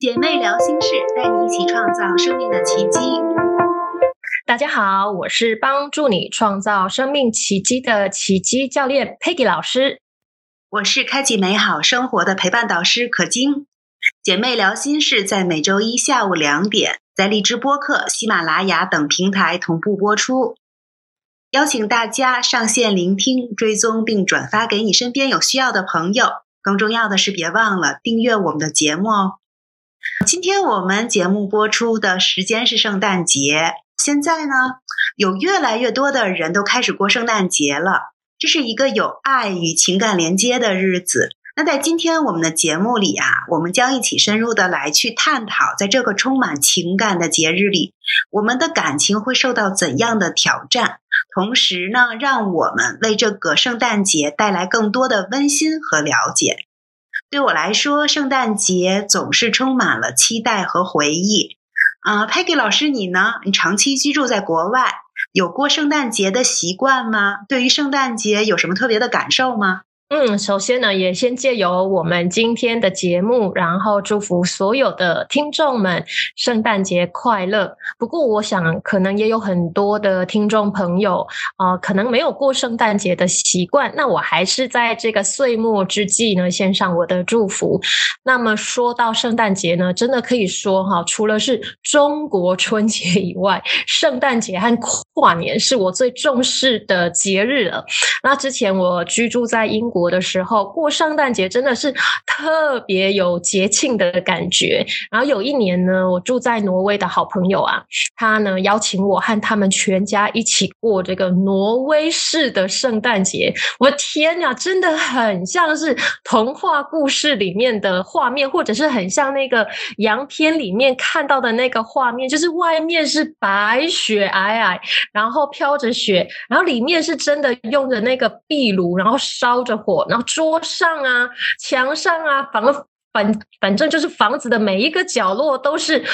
姐妹聊心事，带你一起创造生命的奇迹。大家好，我是帮助你创造生命奇迹的奇迹教练 Peggy 老师。我是开启美好生活的陪伴导师可晶。姐妹聊心事在每周一下午两点，在荔枝播客、喜马拉雅等平台同步播出。邀请大家上线聆听、追踪并转发给你身边有需要的朋友。更重要的是，别忘了订阅我们的节目哦。今天我们节目播出的时间是圣诞节。现在呢，有越来越多的人都开始过圣诞节了。这是一个有爱与情感连接的日子。那在今天我们的节目里啊，我们将一起深入的来去探讨，在这个充满情感的节日里，我们的感情会受到怎样的挑战？同时呢，让我们为这个圣诞节带来更多的温馨和了解。对我来说，圣诞节总是充满了期待和回忆。啊，Peggy 老师，你呢？你长期居住在国外，有过圣诞节的习惯吗？对于圣诞节有什么特别的感受吗？嗯，首先呢，也先借由我们今天的节目，然后祝福所有的听众们圣诞节快乐。不过，我想可能也有很多的听众朋友啊，可能没有过圣诞节的习惯。那我还是在这个岁末之际呢，献上我的祝福。那么说到圣诞节呢，真的可以说哈，除了是中国春节以外，圣诞节和跨年是我最重视的节日了。那之前我居住在英国。国的时候过圣诞节真的是特别有节庆的感觉。然后有一年呢，我住在挪威的好朋友啊，他呢邀请我和他们全家一起过这个挪威式的圣诞节。我天呀，真的很像是童话故事里面的画面，或者是很像那个洋片里面看到的那个画面，就是外面是白雪皑皑，然后飘着雪，然后里面是真的用着那个壁炉，然后烧着。然后桌上啊、墙上啊、房反反正就是房子的每一个角落都是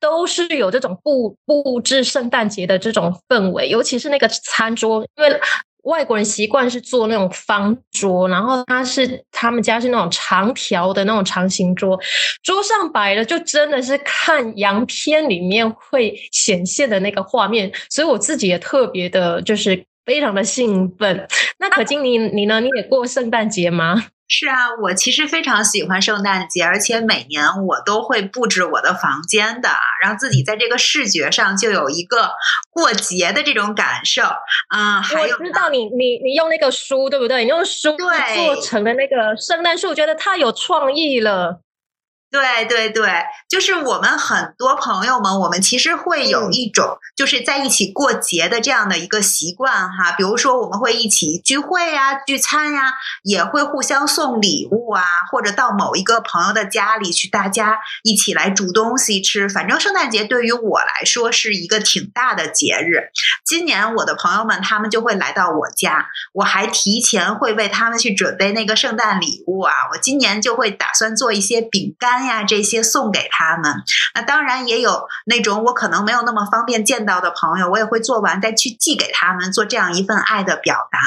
都是有这种布布置圣诞节的这种氛围，尤其是那个餐桌，因为外国人习惯是做那种方桌，然后他是他们家是那种长条的那种长形桌，桌上摆的就真的是看洋片里面会显现的那个画面，所以我自己也特别的就是。非常的兴奋。那可金，你你呢？你也过圣诞节吗？是啊，我其实非常喜欢圣诞节，而且每年我都会布置我的房间的，让自己在这个视觉上就有一个过节的这种感受。啊，还有，我知道你你你用那个书对不对？你用书做成的那个圣诞树，我觉得太有创意了。对对对，就是我们很多朋友们，我们其实会有一种就是在一起过节的这样的一个习惯哈。比如说，我们会一起聚会呀、聚餐呀，也会互相送礼物啊，或者到某一个朋友的家里去，大家一起来煮东西吃。反正圣诞节对于我来说是一个挺大的节日。今年我的朋友们他们就会来到我家，我还提前会为他们去准备那个圣诞礼物啊。我今年就会打算做一些饼干。呀，这些送给他们。那当然也有那种我可能没有那么方便见到的朋友，我也会做完再去寄给他们，做这样一份爱的表达。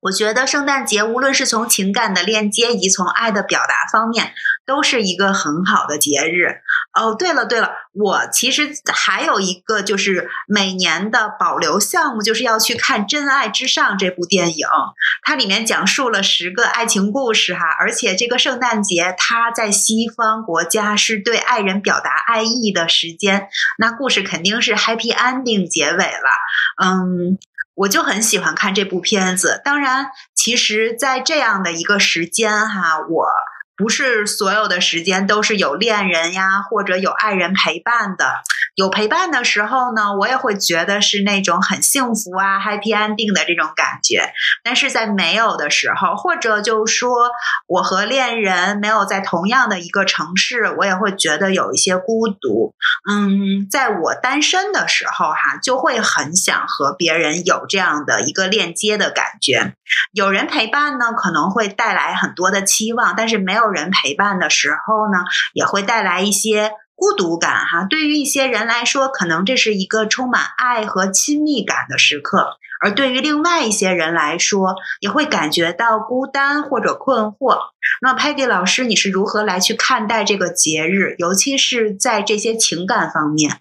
我觉得圣诞节无论是从情感的链接，以及从爱的表达方面，都是一个很好的节日。哦，对了对了，我其实还有一个就是每年的保留项目，就是要去看《真爱至上》这部电影。它里面讲述了十个爱情故事哈，而且这个圣诞节它在西方国家是对爱人表达爱意的时间，那故事肯定是 happy ending 结尾了。嗯。我就很喜欢看这部片子。当然，其实，在这样的一个时间哈，我。不是所有的时间都是有恋人呀，或者有爱人陪伴的。有陪伴的时候呢，我也会觉得是那种很幸福啊，happy ending 的这种感觉。但是在没有的时候，或者就说我和恋人没有在同样的一个城市，我也会觉得有一些孤独。嗯，在我单身的时候哈，就会很想和别人有这样的一个链接的感觉。有人陪伴呢，可能会带来很多的期望，但是没有。人陪伴的时候呢，也会带来一些孤独感哈，对于一些人来说，可能这是一个充满爱和亲密感的时刻；而对于另外一些人来说，也会感觉到孤单或者困惑。那 Peggy 老师，你是如何来去看待这个节日，尤其是在这些情感方面？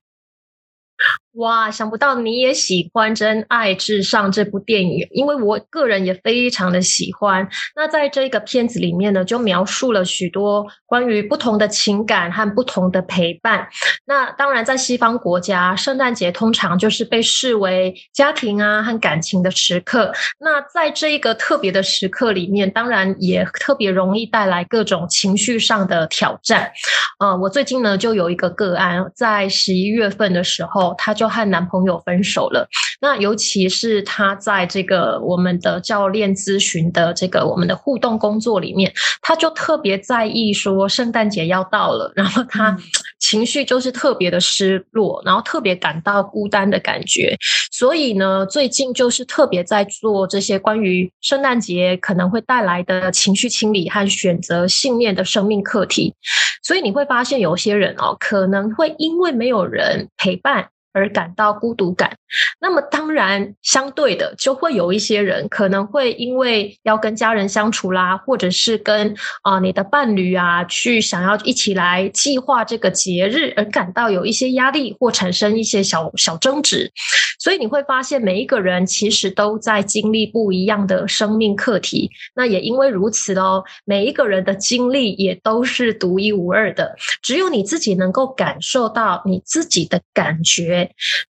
哇，想不到你也喜欢《真爱至上》这部电影，因为我个人也非常的喜欢。那在这个片子里面呢，就描述了许多关于不同的情感和不同的陪伴。那当然，在西方国家，圣诞节通常就是被视为家庭啊和感情的时刻。那在这一个特别的时刻里面，当然也特别容易带来各种情绪上的挑战。呃，我最近呢就有一个个案，在十一月份的时候，他就和男朋友分手了。那尤其是他在这个我们的教练咨询的这个我们的互动工作里面，他就特别在意说圣诞节要到了，然后他情绪就是特别的失落，然后特别感到孤单的感觉。所以呢，最近就是特别在做这些关于圣诞节可能会带来的情绪清理和选择信念的生命课题。所以你会发现，有些人哦，可能会因为没有人陪伴。而感到孤独感，那么当然相对的，就会有一些人可能会因为要跟家人相处啦，或者是跟啊你的伴侣啊去想要一起来计划这个节日，而感到有一些压力或产生一些小小争执。所以你会发现，每一个人其实都在经历不一样的生命课题。那也因为如此哦，每一个人的经历也都是独一无二的，只有你自己能够感受到你自己的感觉。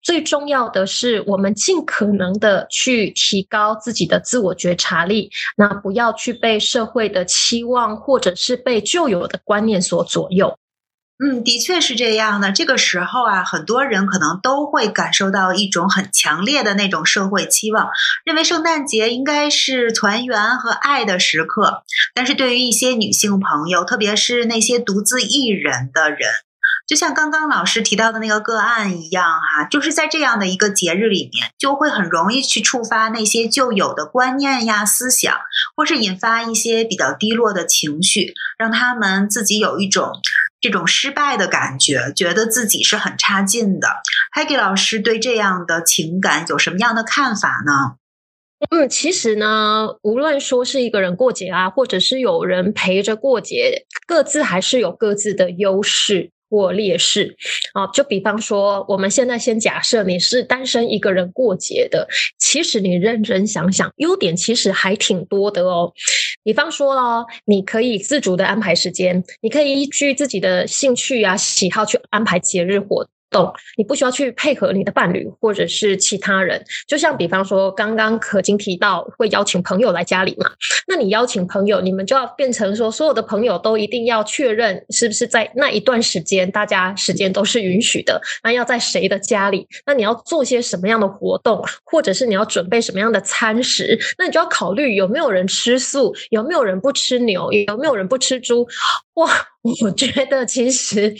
最重要的是，我们尽可能的去提高自己的自我觉察力，那不要去被社会的期望或者是被旧有的观念所左右。嗯，的确是这样的。这个时候啊，很多人可能都会感受到一种很强烈的那种社会期望，认为圣诞节应该是团圆和爱的时刻。但是对于一些女性朋友，特别是那些独自一人的人。就像刚刚老师提到的那个个案一样，哈，就是在这样的一个节日里面，就会很容易去触发那些旧有的观念呀、思想，或是引发一些比较低落的情绪，让他们自己有一种这种失败的感觉，觉得自己是很差劲的。Peggy 老师对这样的情感有什么样的看法呢？嗯，其实呢，无论说是一个人过节啊，或者是有人陪着过节，各自还是有各自的优势。或劣势啊，就比方说，我们现在先假设你是单身一个人过节的，其实你认真想想，优点其实还挺多的哦。比方说哦，你可以自主的安排时间，你可以依据自己的兴趣啊、喜好去安排节日活。懂，你不需要去配合你的伴侣或者是其他人，就像比方说刚刚可金提到会邀请朋友来家里嘛，那你邀请朋友，你们就要变成说所有的朋友都一定要确认是不是在那一段时间大家时间都是允许的，那要在谁的家里，那你要做些什么样的活动，或者是你要准备什么样的餐食，那你就要考虑有没有人吃素，有没有人不吃牛，有没有人不吃猪，哇。我觉得其实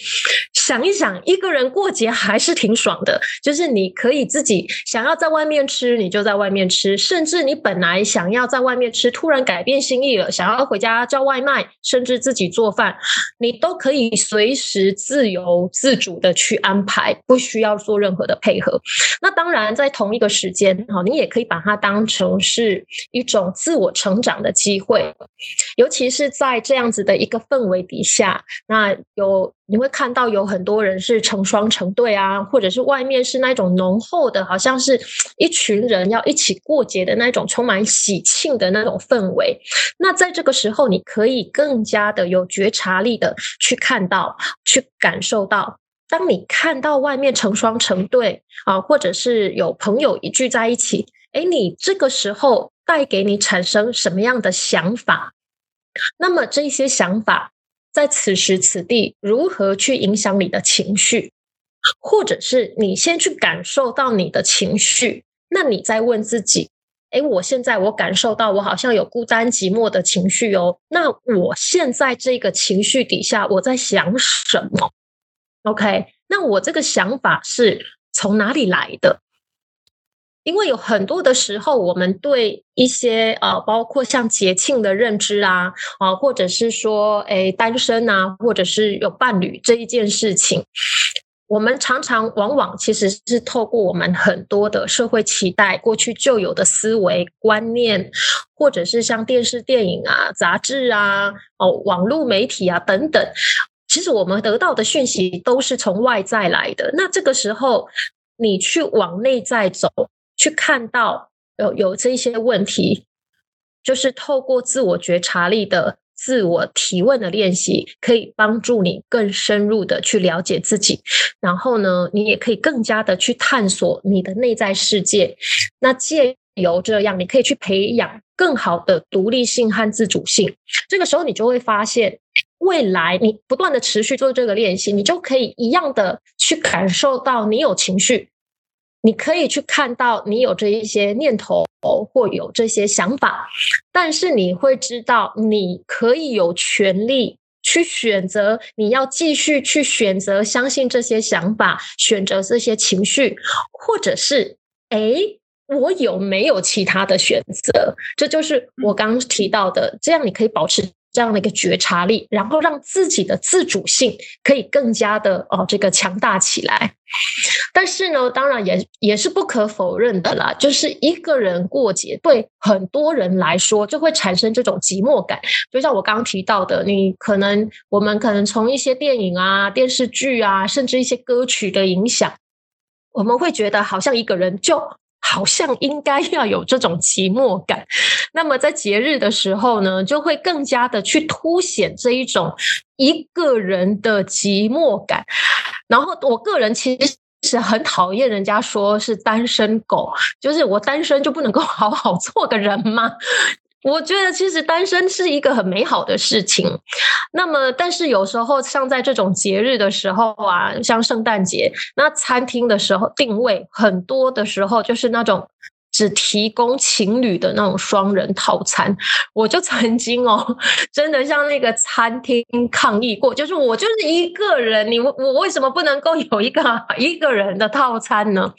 想一想，一个人过节还是挺爽的。就是你可以自己想要在外面吃，你就在外面吃；甚至你本来想要在外面吃，突然改变心意了，想要回家叫外卖，甚至自己做饭，你都可以随时自由自主的去安排，不需要做任何的配合。那当然，在同一个时间，哈，你也可以把它当成是一种自我成长的机会，尤其是在这样子的一个氛围底下。那有你会看到有很多人是成双成对啊，或者是外面是那种浓厚的，好像是一群人要一起过节的那种充满喜庆的那种氛围。那在这个时候，你可以更加的有觉察力的去看到、去感受到。当你看到外面成双成对啊，或者是有朋友一聚在一起，哎，你这个时候带给你产生什么样的想法？那么这些想法。在此时此地，如何去影响你的情绪，或者是你先去感受到你的情绪，那你再问自己：哎，我现在我感受到我好像有孤单寂寞的情绪哦，那我现在这个情绪底下我在想什么？OK，那我这个想法是从哪里来的？因为有很多的时候，我们对一些呃，包括像节庆的认知啊，啊，或者是说，哎，单身啊，或者是有伴侣这一件事情，我们常常往往其实是透过我们很多的社会期待、过去旧有的思维观念，或者是像电视、电影啊、杂志啊、哦，网络媒体啊等等。其实我们得到的讯息都是从外在来的。那这个时候，你去往内在走，去看到有有这些问题，就是透过自我觉察力的自我提问的练习，可以帮助你更深入的去了解自己。然后呢，你也可以更加的去探索你的内在世界。那借由这样，你可以去培养更好的独立性和自主性。这个时候，你就会发现。未来你不断的持续做这个练习，你就可以一样的去感受到你有情绪，你可以去看到你有这一些念头或有这些想法，但是你会知道你可以有权利去选择，你要继续去选择相信这些想法，选择这些情绪，或者是哎，我有没有其他的选择？这就是我刚刚提到的，这样你可以保持。这样的一个觉察力，然后让自己的自主性可以更加的哦，这个强大起来。但是呢，当然也也是不可否认的啦，就是一个人过节，对很多人来说就会产生这种寂寞感。就像我刚刚提到的，你可能我们可能从一些电影啊、电视剧啊，甚至一些歌曲的影响，我们会觉得好像一个人就。好像应该要有这种寂寞感，那么在节日的时候呢，就会更加的去凸显这一种一个人的寂寞感。然后，我个人其实是很讨厌人家说是单身狗，就是我单身就不能够好好做个人吗？我觉得其实单身是一个很美好的事情。那么，但是有时候像在这种节日的时候啊，像圣诞节，那餐厅的时候定位很多的时候就是那种。只提供情侣的那种双人套餐，我就曾经哦，真的向那个餐厅抗议过，就是我就是一个人，你我为什么不能够有一个一个人的套餐呢？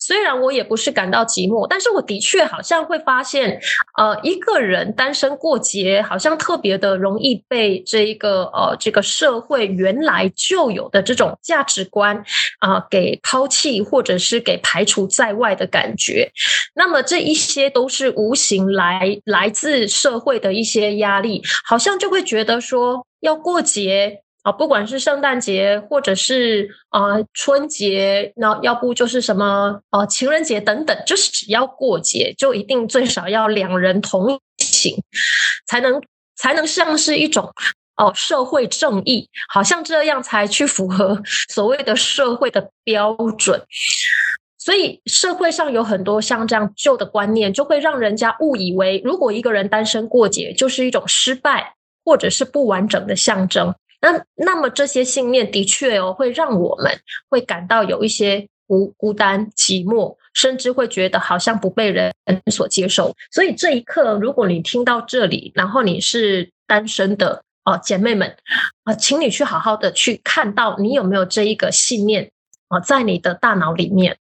虽然我也不是感到寂寞，但是我的确好像会发现，呃，一个人单身过节，好像特别的容易被这一个呃这个社会原来就有的这种价值观啊给抛弃，或者是给排除在外的感觉。那么这一些都是无形来来自社会的一些压力，好像就会觉得说要过节啊，不管是圣诞节或者是啊春节，那要不就是什么呃情人节等等，就是只要过节就一定最少要两人同行，才能才能像是一种哦社会正义，好像这样才去符合所谓的社会的标准。所以社会上有很多像这样旧的观念，就会让人家误以为，如果一个人单身过节，就是一种失败或者是不完整的象征。那那么这些信念的确哦，会让我们会感到有一些孤孤单、寂寞，甚至会觉得好像不被人所接受。所以这一刻，如果你听到这里，然后你是单身的哦，姐妹们啊，请你去好好的去看到你有没有这一个信念啊，在你的大脑里面。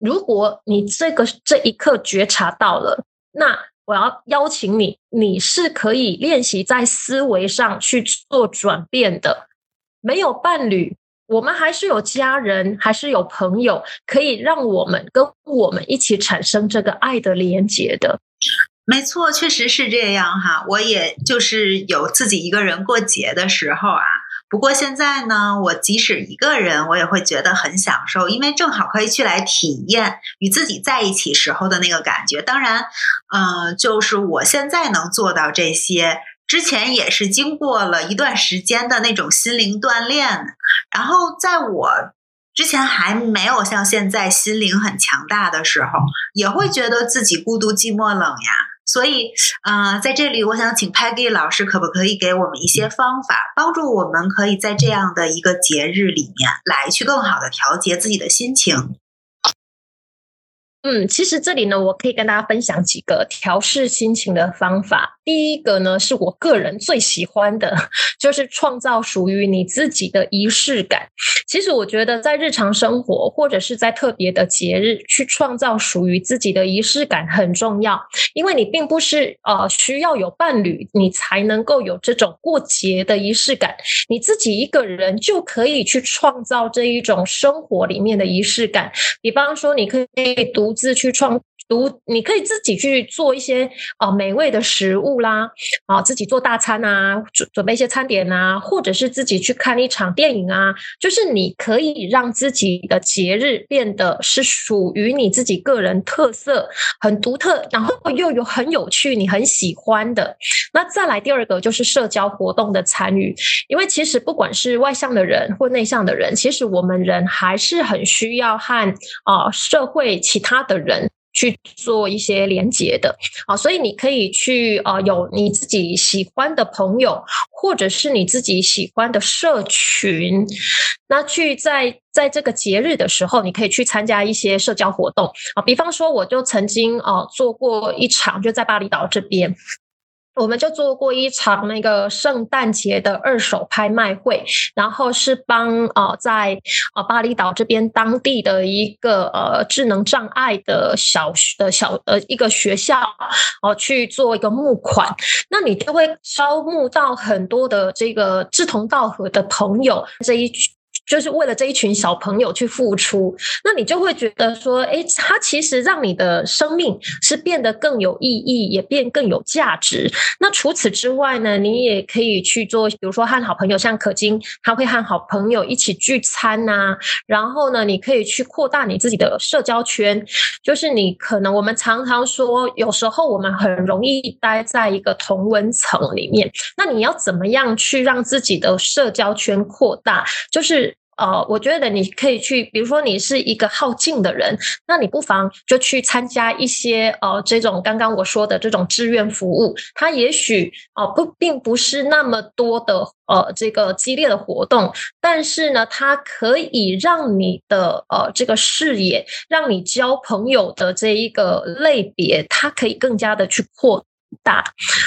如果你这个这一刻觉察到了，那我要邀请你，你是可以练习在思维上去做转变的。没有伴侣，我们还是有家人，还是有朋友，可以让我们跟我们一起产生这个爱的连接的。没错，确实是这样哈。我也就是有自己一个人过节的时候啊。不过现在呢，我即使一个人，我也会觉得很享受，因为正好可以去来体验与自己在一起时候的那个感觉。当然，嗯，就是我现在能做到这些，之前也是经过了一段时间的那种心灵锻炼。然后，在我之前还没有像现在心灵很强大的时候，也会觉得自己孤独、寂寞、冷呀。所以，呃，在这里，我想请 Peggy 老师，可不可以给我们一些方法，帮助我们可以在这样的一个节日里面，来去更好的调节自己的心情？嗯，其实这里呢，我可以跟大家分享几个调试心情的方法。第一个呢，是我个人最喜欢的，就是创造属于你自己的仪式感。其实我觉得在日常生活或者是在特别的节日，去创造属于自己的仪式感很重要。因为你并不是呃需要有伴侣，你才能够有这种过节的仪式感。你自己一个人就可以去创造这一种生活里面的仪式感。比方说，你可以独自去创。独，你可以自己去做一些啊美味的食物啦，啊自己做大餐啊，准准备一些餐点啊，或者是自己去看一场电影啊，就是你可以让自己的节日变得是属于你自己个人特色，很独特，然后又有很有趣，你很喜欢的。那再来第二个就是社交活动的参与，因为其实不管是外向的人或内向的人，其实我们人还是很需要和啊社会其他的人。去做一些连接的啊，所以你可以去啊，有你自己喜欢的朋友，或者是你自己喜欢的社群，那去在在这个节日的时候，你可以去参加一些社交活动啊。比方说，我就曾经啊做过一场，就在巴厘岛这边。我们就做过一场那个圣诞节的二手拍卖会，然后是帮呃在呃巴厘岛这边当地的一个呃智能障碍的小的小呃一个学校哦去做一个募款，那你就会招募到很多的这个志同道合的朋友这一群。就是为了这一群小朋友去付出，那你就会觉得说，哎，他其实让你的生命是变得更有意义，也变更有价值。那除此之外呢，你也可以去做，比如说和好朋友，像可金，他会和好朋友一起聚餐呐。然后呢，你可以去扩大你自己的社交圈。就是你可能我们常常说，有时候我们很容易待在一个同温层里面。那你要怎么样去让自己的社交圈扩大？就是。呃，我觉得你可以去，比如说你是一个好静的人，那你不妨就去参加一些呃这种刚刚我说的这种志愿服务，它也许哦不并不是那么多的呃这个激烈的活动，但是呢，它可以让你的呃这个视野，让你交朋友的这一个类别，它可以更加的去扩。大，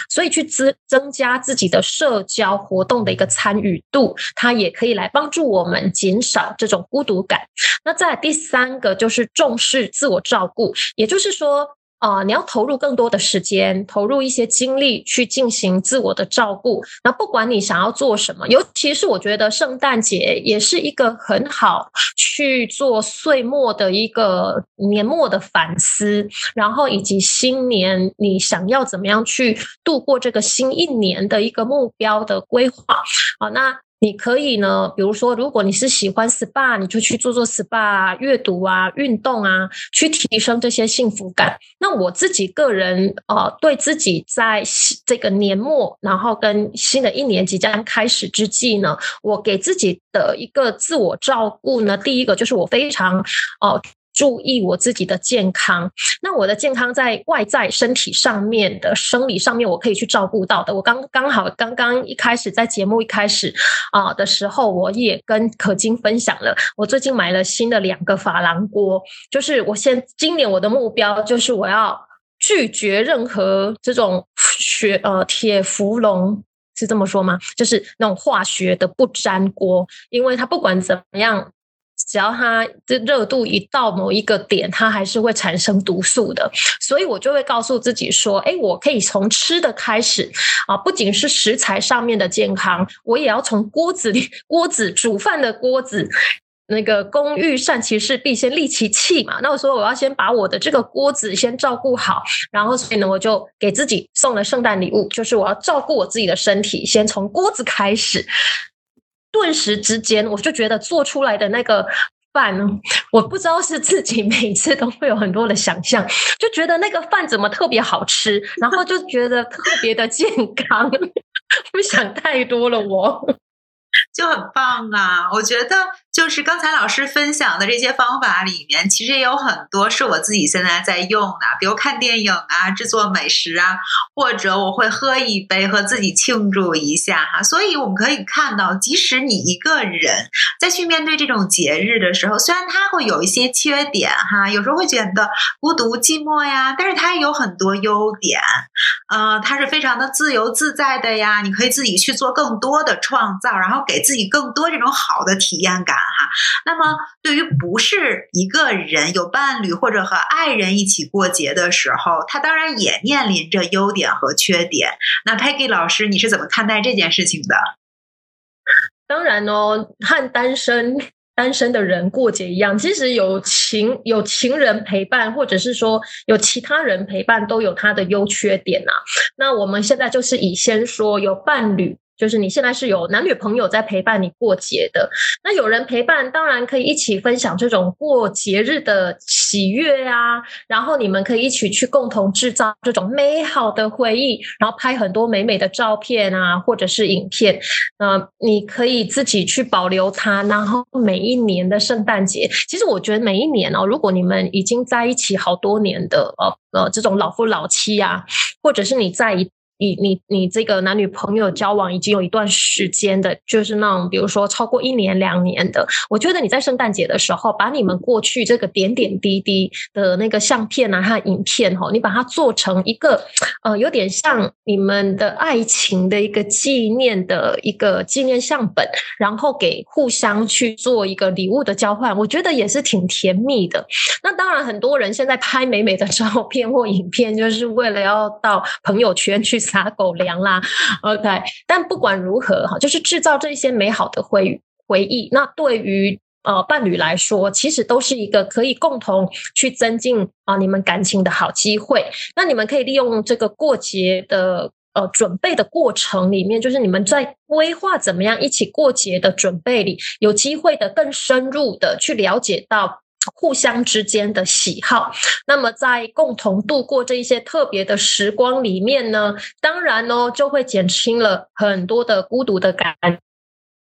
所以去增增加自己的社交活动的一个参与度，它也可以来帮助我们减少这种孤独感。那在第三个就是重视自我照顾，也就是说。啊，你要投入更多的时间，投入一些精力去进行自我的照顾。那不管你想要做什么，尤其是我觉得圣诞节也是一个很好去做岁末的一个年末的反思，然后以及新年你想要怎么样去度过这个新一年的一个目标的规划。好，那。你可以呢，比如说，如果你是喜欢 SPA，你就去做做 SPA、啊阅读啊、运动啊，去提升这些幸福感。那我自己个人呃，对自己在这个年末，然后跟新的一年即将开始之际呢，我给自己的一个自我照顾呢，第一个就是我非常哦。注意我自己的健康，那我的健康在外在身体上面的生理上面，我可以去照顾到的。我刚刚好刚刚一开始在节目一开始啊的时候，我也跟可金分享了，我最近买了新的两个珐琅锅，就是我现今年我的目标就是我要拒绝任何这种学呃铁氟龙是这么说吗？就是那种化学的不粘锅，因为它不管怎么样。只要它的热度一到某一个点，它还是会产生毒素的。所以我就会告诉自己说：“哎，我可以从吃的开始啊，不仅是食材上面的健康，我也要从锅子里锅子煮饭的锅子，那个工欲善其事，必先利其器嘛。那我说我要先把我的这个锅子先照顾好，然后所以呢，我就给自己送了圣诞礼物，就是我要照顾我自己的身体，先从锅子开始。”顿时之间，我就觉得做出来的那个饭，我不知道是自己每次都会有很多的想象，就觉得那个饭怎么特别好吃，然后就觉得特别的健康，不想太多了，我就很棒啊！我觉得。就是刚才老师分享的这些方法里面，其实也有很多是我自己现在在用的，比如看电影啊、制作美食啊，或者我会喝一杯和自己庆祝一下哈。所以我们可以看到，即使你一个人在去面对这种节日的时候，虽然它会有一些缺点哈，有时候会觉得孤独寂寞呀，但是它也有很多优点，呃，它是非常的自由自在的呀。你可以自己去做更多的创造，然后给自己更多这种好的体验感哈。那么，对于不是一个人有伴侣或者和爱人一起过节的时候，他当然也面临着优点和缺点。那 Peggy 老师，你是怎么看待这件事情的？当然哦，和单身。单身的人过节一样，其实有情有情人陪伴，或者是说有其他人陪伴，都有它的优缺点呐。那我们现在就是以先说有伴侣。就是你现在是有男女朋友在陪伴你过节的，那有人陪伴，当然可以一起分享这种过节日的喜悦啊。然后你们可以一起去共同制造这种美好的回忆，然后拍很多美美的照片啊，或者是影片。呃，你可以自己去保留它。然后每一年的圣诞节，其实我觉得每一年哦，如果你们已经在一起好多年的呃呃这种老夫老妻啊，或者是你在一。你你你这个男女朋友交往已经有一段时间的，就是那种比如说超过一年两年的，我觉得你在圣诞节的时候，把你们过去这个点点滴滴的那个相片啊和影片哈，你把它做成一个呃有点像你们的爱情的一个纪念的一个纪念相本，然后给互相去做一个礼物的交换，我觉得也是挺甜蜜的。那当然，很多人现在拍美美的照片或影片，就是为了要到朋友圈去。撒狗粮啦，OK。但不管如何哈，就是制造这些美好的回回忆。那对于呃伴侣来说，其实都是一个可以共同去增进啊你们感情的好机会。那你们可以利用这个过节的呃准备的过程里面，就是你们在规划怎么样一起过节的准备里，有机会的更深入的去了解到。互相之间的喜好，那么在共同度过这一些特别的时光里面呢，当然呢就会减轻了很多的孤独的感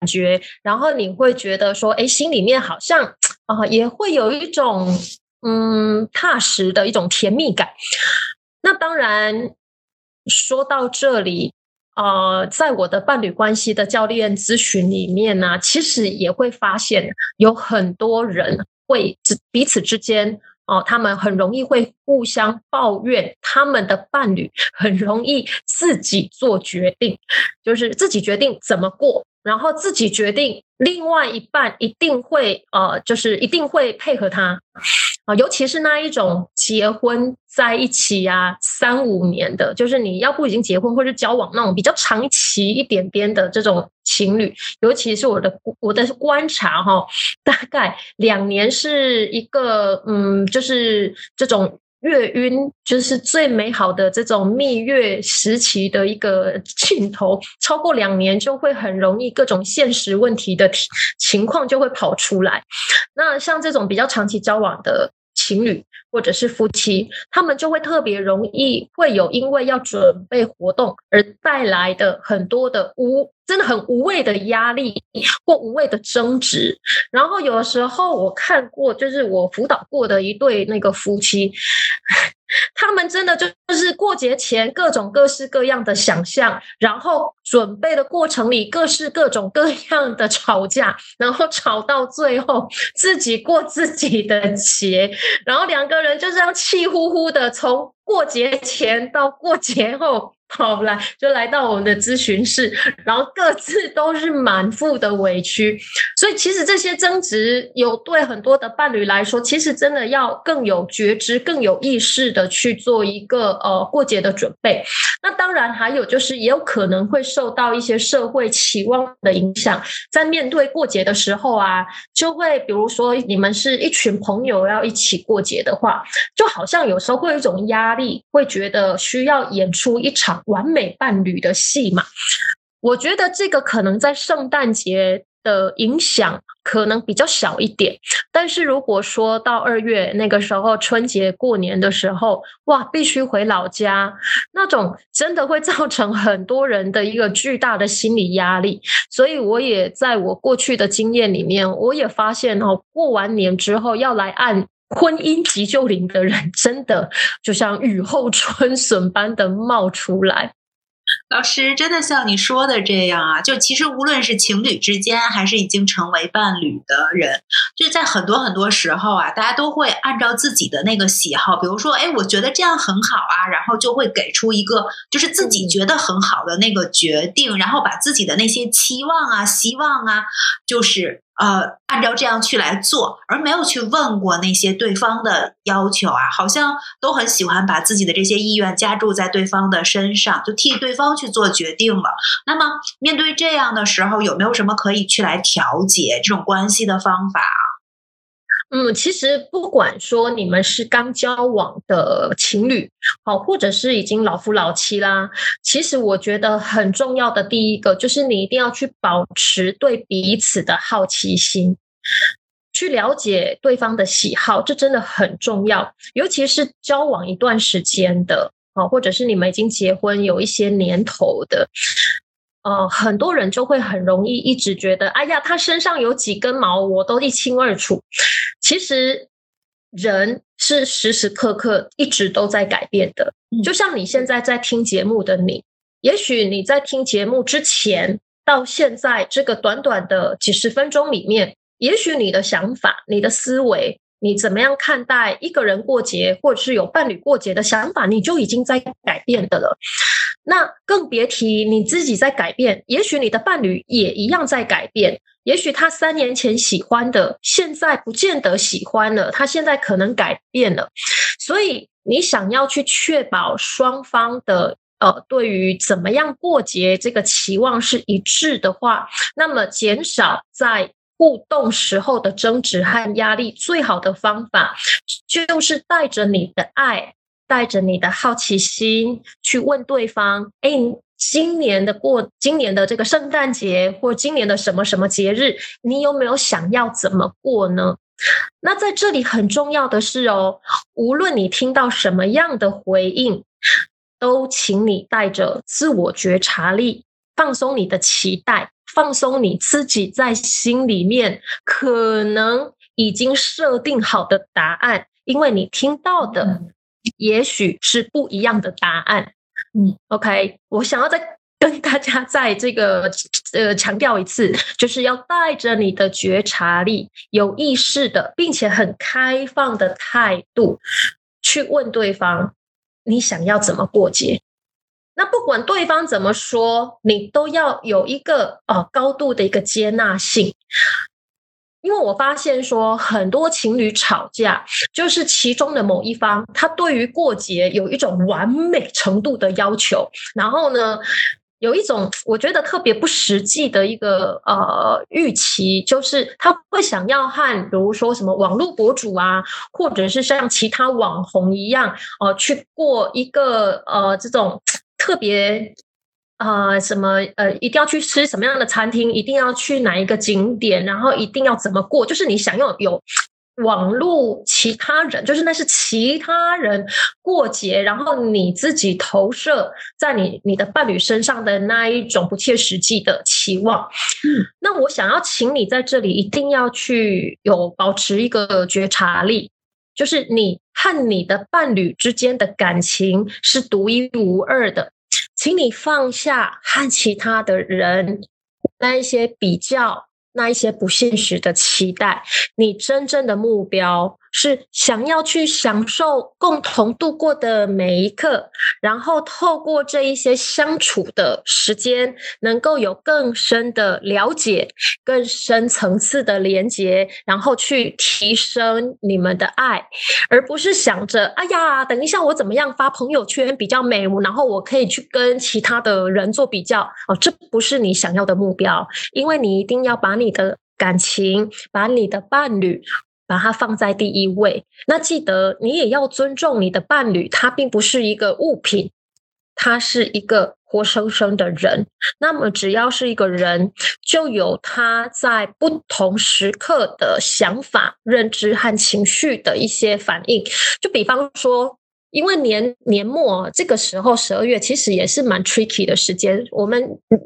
觉，然后你会觉得说，哎，心里面好像啊也会有一种嗯踏实的一种甜蜜感。那当然说到这里，呃，在我的伴侣关系的教练咨询里面呢，其实也会发现有很多人。会彼此之间哦，他们很容易会互相抱怨，他们的伴侣很容易自己做决定，就是自己决定怎么过，然后自己决定另外一半一定会呃，就是一定会配合他啊，尤其是那一种结婚在一起啊三五年的，就是你要不已经结婚或者交往那种比较长期一点点的这种。情侣，尤其是我的我的观察哈，大概两年是一个嗯，就是这种月晕，就是最美好的这种蜜月时期的一个镜头。超过两年就会很容易各种现实问题的情况就会跑出来。那像这种比较长期交往的情侣或者是夫妻，他们就会特别容易会有因为要准备活动而带来的很多的无。真的很无谓的压力或无谓的争执，然后有时候我看过，就是我辅导过的一对那个夫妻，他们真的就就是过节前各种各式各样的想象，然后准备的过程里各式各种各样的吵架，然后吵到最后自己过自己的节，然后两个人就这样气呼呼的从过节前到过节后。好来，就来到我们的咨询室，然后各自都是满腹的委屈，所以其实这些争执有对很多的伴侣来说，其实真的要更有觉知、更有意识的去做一个呃过节的准备。那当然还有就是，也有可能会是受到一些社会期望的影响，在面对过节的时候啊，就会比如说你们是一群朋友要一起过节的话，就好像有时候会有一种压力，会觉得需要演出一场。完美伴侣的戏嘛，我觉得这个可能在圣诞节的影响可能比较小一点，但是如果说到二月那个时候春节过年的时候，哇，必须回老家，那种真的会造成很多人的一个巨大的心理压力。所以我也在我过去的经验里面，我也发现哦，过完年之后要来按。婚姻急救铃的人，真的就像雨后春笋般的冒出来。老师真的像你说的这样啊？就其实无论是情侣之间，还是已经成为伴侣的人，就在很多很多时候啊，大家都会按照自己的那个喜好，比如说，哎，我觉得这样很好啊，然后就会给出一个就是自己觉得很好的那个决定，然后把自己的那些期望啊、希望啊，就是。呃，按照这样去来做，而没有去问过那些对方的要求啊，好像都很喜欢把自己的这些意愿加注在对方的身上，就替对方去做决定了。那么，面对这样的时候，有没有什么可以去来调节这种关系的方法？嗯，其实不管说你们是刚交往的情侣，好，或者是已经老夫老妻啦，其实我觉得很重要的第一个就是你一定要去保持对彼此的好奇心，去了解对方的喜好，这真的很重要。尤其是交往一段时间的，啊，或者是你们已经结婚有一些年头的。呃，很多人就会很容易一直觉得，哎呀，他身上有几根毛，我都一清二楚。其实，人是时时刻刻一直都在改变的。就像你现在在听节目的你，也许你在听节目之前到现在这个短短的几十分钟里面，也许你的想法、你的思维。你怎么样看待一个人过节，或者是有伴侣过节的想法，你就已经在改变的了。那更别提你自己在改变，也许你的伴侣也一样在改变。也许他三年前喜欢的，现在不见得喜欢了。他现在可能改变了。所以你想要去确保双方的呃，对于怎么样过节这个期望是一致的话，那么减少在。互动时候的争执和压力，最好的方法就是带着你的爱，带着你的好奇心去问对方：“哎，今年的过，今年的这个圣诞节，或今年的什么什么节日，你有没有想要怎么过呢？”那在这里很重要的是哦，无论你听到什么样的回应，都请你带着自我觉察力，放松你的期待。放松你自己在心里面可能已经设定好的答案，因为你听到的也许是不一样的答案。嗯，OK，我想要再跟大家在这个呃强调一次，就是要带着你的觉察力、有意识的，并且很开放的态度去问对方：你想要怎么过节？那不管对方怎么说，你都要有一个呃高度的一个接纳性，因为我发现说很多情侣吵架，就是其中的某一方他对于过节有一种完美程度的要求，然后呢，有一种我觉得特别不实际的一个呃预期，就是他会想要和比如说什么网络博主啊，或者是像其他网红一样，呃，去过一个呃这种。特别啊，什么呃，一定要去吃什么样的餐厅，一定要去哪一个景点，然后一定要怎么过，就是你想要有网络其他人，就是那是其他人过节，然后你自己投射在你你的伴侣身上的那一种不切实际的期望。嗯，那我想要请你在这里一定要去有保持一个觉察力。就是你和你的伴侣之间的感情是独一无二的，请你放下和其他的人那一些比较。那一些不现实的期待，你真正的目标是想要去享受共同度过的每一刻，然后透过这一些相处的时间，能够有更深的了解、更深层次的连接，然后去提升你们的爱，而不是想着哎呀，等一下我怎么样发朋友圈比较美，然后我可以去跟其他的人做比较哦，这不是你想要的目标，因为你一定要把你。的感情，把你的伴侣，把它放在第一位。那记得，你也要尊重你的伴侣，他并不是一个物品，他是一个活生生的人。那么，只要是一个人，就有他在不同时刻的想法、认知和情绪的一些反应。就比方说。因为年年末这个时候，十二月其实也是蛮 tricky 的时间。我们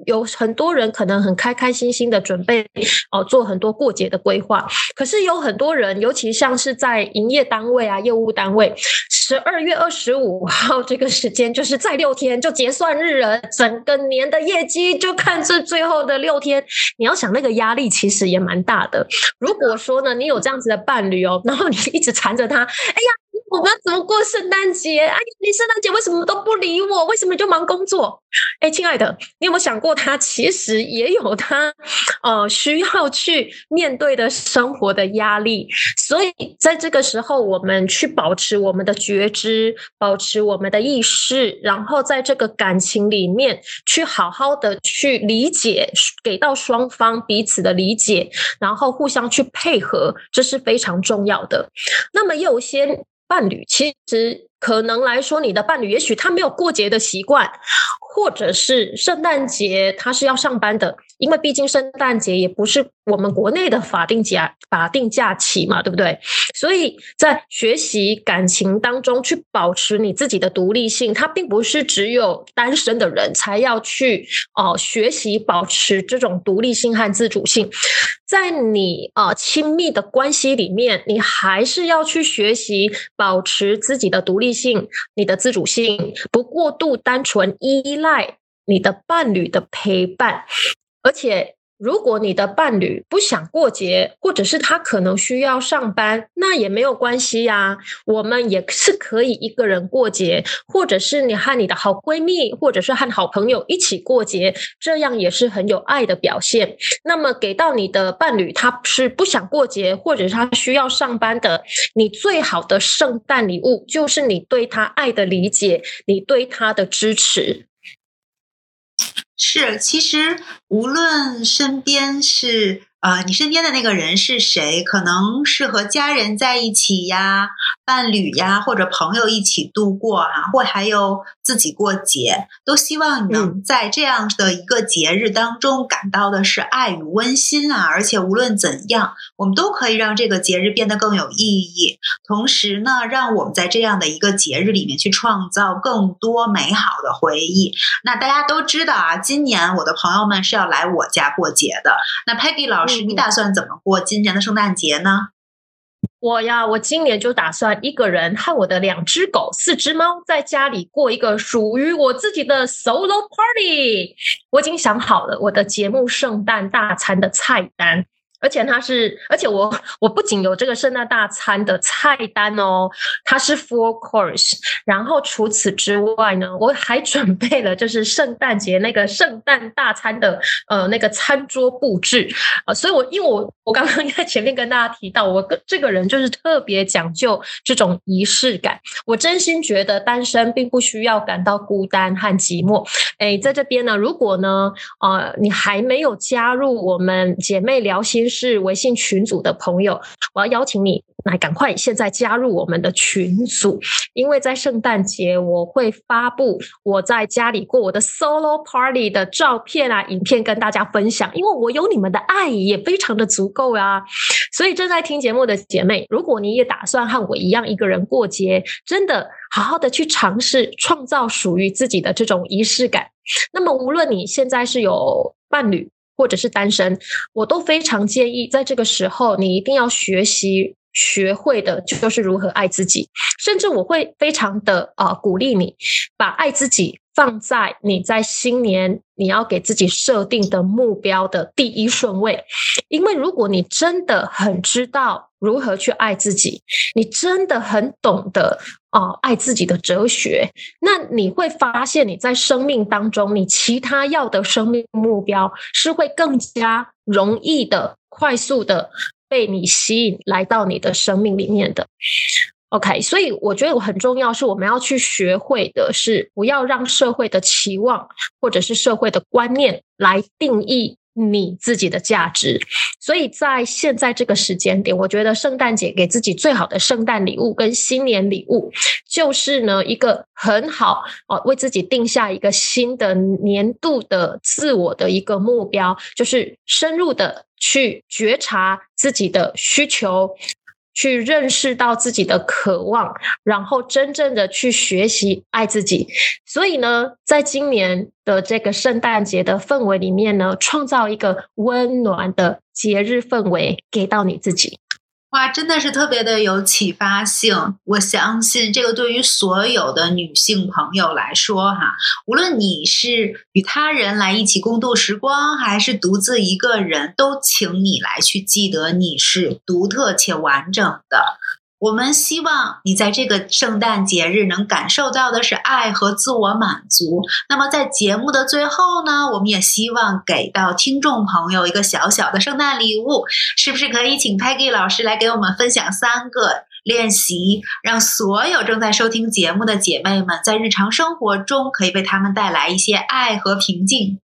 有很多人可能很开开心心的准备哦，做很多过节的规划。可是有很多人，尤其像是在营业单位啊、业务单位，十二月二十五号这个时间，就是在六天就结算日了，整个年的业绩就看这最后的六天。你要想那个压力其实也蛮大的。如果说呢，你有这样子的伴侣哦，然后你一直缠着他，哎呀。我们要怎么过圣诞节？哎，你圣诞节为什么都不理我？为什么就忙工作？哎，亲爱的，你有没有想过，他其实也有他呃需要去面对的生活的压力？所以在这个时候，我们去保持我们的觉知，保持我们的意识，然后在这个感情里面去好好的去理解，给到双方彼此的理解，然后互相去配合，这是非常重要的。那么，有些。伴侣其实可能来说，你的伴侣也许他没有过节的习惯，或者是圣诞节他是要上班的。因为毕竟圣诞节也不是我们国内的法定假法定假期嘛，对不对？所以在学习感情当中去保持你自己的独立性，它并不是只有单身的人才要去哦学习保持这种独立性和自主性。在你啊亲密的关系里面，你还是要去学习保持自己的独立性、你的自主性，不过度单纯依赖你的伴侣的陪伴。而且，如果你的伴侣不想过节，或者是他可能需要上班，那也没有关系呀。我们也是可以一个人过节，或者是你和你的好闺蜜，或者是和好朋友一起过节，这样也是很有爱的表现。那么，给到你的伴侣，他是不想过节，或者是他需要上班的，你最好的圣诞礼物就是你对他爱的理解，你对他的支持。是，其实无论身边是。呃，你身边的那个人是谁？可能是和家人在一起呀，伴侣呀，或者朋友一起度过啊，或还有自己过节，都希望你能在这样的一个节日当中感到的是爱与温馨啊！而且无论怎样，我们都可以让这个节日变得更有意义。同时呢，让我们在这样的一个节日里面去创造更多美好的回忆。那大家都知道啊，今年我的朋友们是要来我家过节的。那 Peggy 老师。你打算怎么过今年的圣诞节呢？我呀，我今年就打算一个人和我的两只狗、四只猫在家里过一个属于我自己的 solo party。我已经想好了我的节目圣诞大餐的菜单。而且它是，而且我我不仅有这个圣诞大餐的菜单哦，它是 four course。然后除此之外呢，我还准备了就是圣诞节那个圣诞大餐的呃那个餐桌布置啊。所以，我因为我我刚刚 在前面跟大家提到，我这个人就是特别讲究这种仪式感。我真心觉得单身并不需要感到孤单和寂寞。哎，在这边呢，如果呢，呃，你还没有加入我们姐妹聊心。是微信群组的朋友，我要邀请你来赶快现在加入我们的群组，因为在圣诞节我会发布我在家里过我的 solo party 的照片啊、影片跟大家分享，因为我有你们的爱也非常的足够啊。所以正在听节目的姐妹，如果你也打算和我一样一个人过节，真的好好的去尝试创造属于自己的这种仪式感。那么无论你现在是有伴侣。或者是单身，我都非常建议，在这个时候，你一定要学习学会的，就是如何爱自己。甚至我会非常的啊鼓励你，把爱自己放在你在新年你要给自己设定的目标的第一顺位。因为如果你真的很知道如何去爱自己，你真的很懂得。哦，爱自己的哲学，那你会发现你在生命当中，你其他要的生命目标是会更加容易的、快速的被你吸引来到你的生命里面的。OK，所以我觉得很重要，是我们要去学会的是，不要让社会的期望或者是社会的观念来定义。你自己的价值，所以在现在这个时间点，我觉得圣诞节给自己最好的圣诞礼物跟新年礼物，就是呢一个很好哦，为自己定下一个新的年度的自我的一个目标，就是深入的去觉察自己的需求。去认识到自己的渴望，然后真正的去学习爱自己。所以呢，在今年的这个圣诞节的氛围里面呢，创造一个温暖的节日氛围给到你自己。哇，真的是特别的有启发性。我相信这个对于所有的女性朋友来说，哈，无论你是与他人来一起共度时光，还是独自一个人，都请你来去记得你是独特且完整的。我们希望你在这个圣诞节日能感受到的是爱和自我满足。那么在节目的最后呢，我们也希望给到听众朋友一个小小的圣诞礼物，是不是可以请 Peggy 老师来给我们分享三个练习，让所有正在收听节目的姐妹们在日常生活中可以为他们带来一些爱和平静。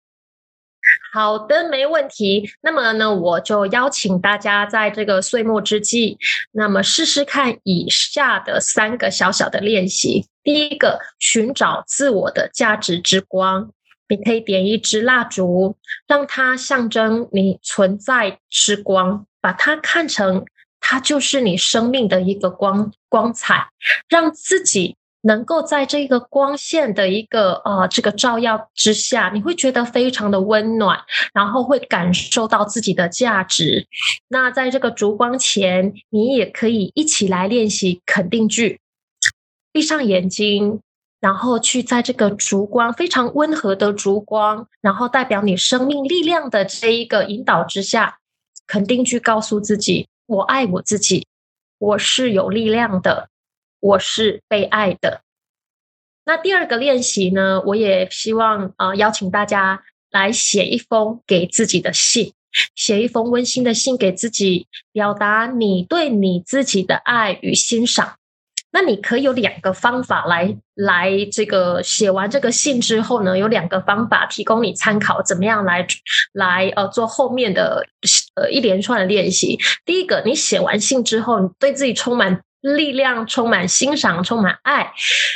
好的，没问题。那么呢，我就邀请大家在这个岁末之际，那么试试看以下的三个小小的练习。第一个，寻找自我的价值之光。你可以点一支蜡烛，让它象征你存在之光，把它看成它就是你生命的一个光光彩，让自己。能够在这个光线的一个呃这个照耀之下，你会觉得非常的温暖，然后会感受到自己的价值。那在这个烛光前，你也可以一起来练习肯定句。闭上眼睛，然后去在这个烛光非常温和的烛光，然后代表你生命力量的这一个引导之下，肯定句告诉自己：我爱我自己，我是有力量的。我是被爱的。那第二个练习呢？我也希望啊，邀请大家来写一封给自己的信，写一封温馨的信给自己，表达你对你自己的爱与欣赏。那你可以有两个方法来来这个写完这个信之后呢，有两个方法提供你参考，怎么样来来呃做后面的呃一连串的练习。第一个，你写完信之后，你对自己充满。力量充满欣赏，充满爱。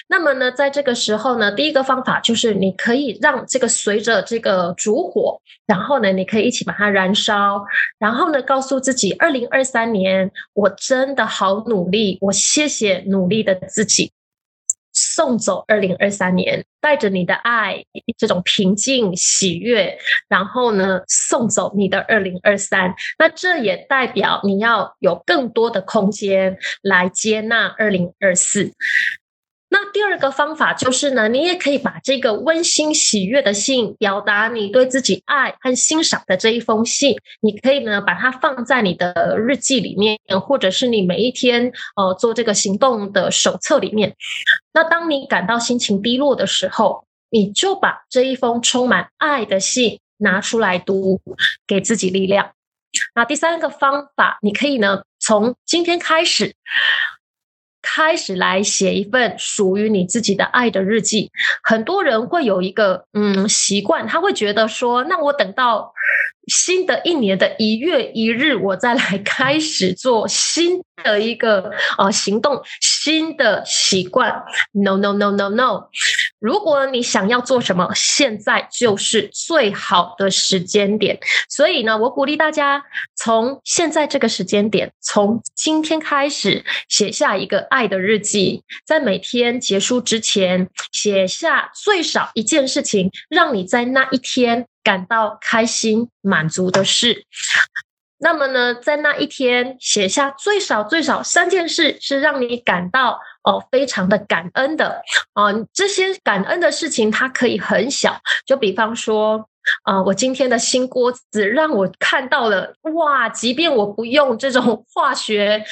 那么呢，在这个时候呢，第一个方法就是你可以让这个随着这个烛火，然后呢，你可以一起把它燃烧，然后呢，告诉自己：二零二三年，我真的好努力，我谢谢努力的自己。送走二零二三年，带着你的爱，这种平静喜悦，然后呢，送走你的二零二三。那这也代表你要有更多的空间来接纳二零二四。那第二个方法就是呢，你也可以把这个温馨喜悦的信，表达你对自己爱和欣赏的这一封信，你可以呢把它放在你的日记里面，或者是你每一天呃做这个行动的手册里面。那当你感到心情低落的时候，你就把这一封充满爱的信拿出来读，给自己力量。那第三个方法，你可以呢从今天开始。开始来写一份属于你自己的爱的日记。很多人会有一个嗯习惯，他会觉得说，那我等到。新的一年的一月一日，我再来开始做新的一个呃行动，新的习惯。No no no no no！如果你想要做什么，现在就是最好的时间点。所以呢，我鼓励大家从现在这个时间点，从今天开始写下一个爱的日记，在每天结束之前写下最少一件事情，让你在那一天。感到开心、满足的事，那么呢，在那一天写下最少最少三件事，是让你感到哦非常的感恩的啊。这些感恩的事情，它可以很小，就比方说啊，我今天的新锅子让我看到了哇，即便我不用这种化学。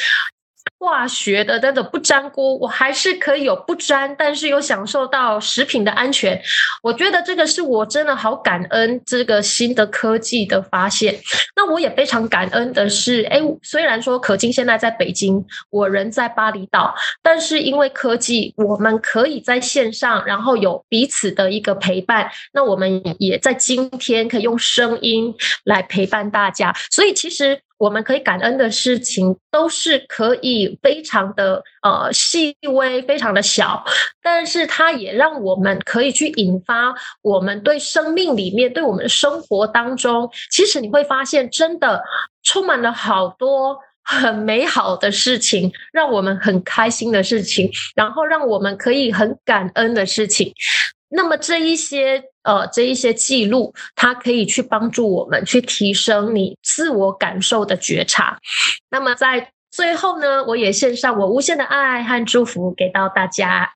化学的那种不粘锅，我还是可以有不粘，但是有享受到食品的安全。我觉得这个是我真的好感恩这个新的科技的发现。那我也非常感恩的是，哎，虽然说可金现在在北京，我人在巴厘岛，但是因为科技，我们可以在线上，然后有彼此的一个陪伴。那我们也在今天可以用声音来陪伴大家，所以其实。我们可以感恩的事情都是可以非常的呃细微，非常的小，但是它也让我们可以去引发我们对生命里面，对我们生活当中，其实你会发现真的充满了好多很美好的事情，让我们很开心的事情，然后让我们可以很感恩的事情。那么这一些呃，这一些记录，它可以去帮助我们去提升你自我感受的觉察。那么在最后呢，我也献上我无限的爱和祝福给到大家。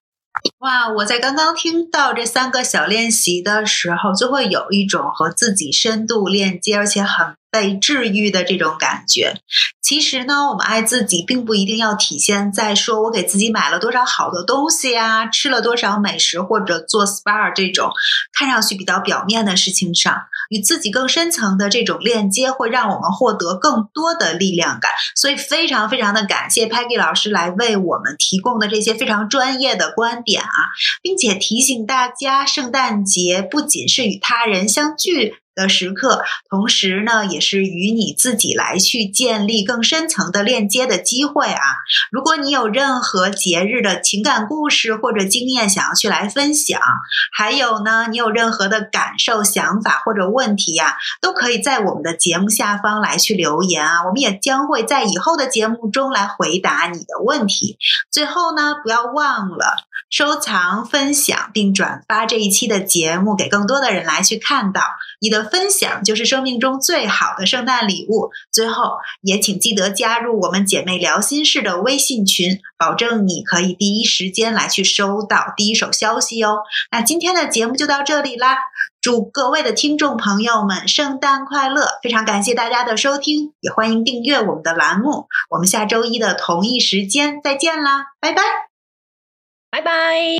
哇！我在刚刚听到这三个小练习的时候，就会有一种和自己深度链接，而且很。被治愈的这种感觉，其实呢，我们爱自己并不一定要体现在说我给自己买了多少好的东西呀，吃了多少美食或者做 SPA 这种看上去比较表面的事情上。与自己更深层的这种链接，会让我们获得更多的力量感。所以，非常非常的感谢 Peggy 老师来为我们提供的这些非常专业的观点啊，并且提醒大家，圣诞节不仅是与他人相聚。的时刻，同时呢，也是与你自己来去建立更深层的链接的机会啊！如果你有任何节日的情感故事或者经验想要去来分享，还有呢，你有任何的感受、想法或者问题呀，都可以在我们的节目下方来去留言啊！我们也将会在以后的节目中来回答你的问题。最后呢，不要忘了收藏、分享并转发这一期的节目，给更多的人来去看到你的。分享就是生命中最好的圣诞礼物。最后，也请记得加入我们姐妹聊心事的微信群，保证你可以第一时间来去收到第一手消息哦。那今天的节目就到这里啦，祝各位的听众朋友们圣诞快乐！非常感谢大家的收听，也欢迎订阅我们的栏目。我们下周一的同一时间再见啦，拜拜，拜拜。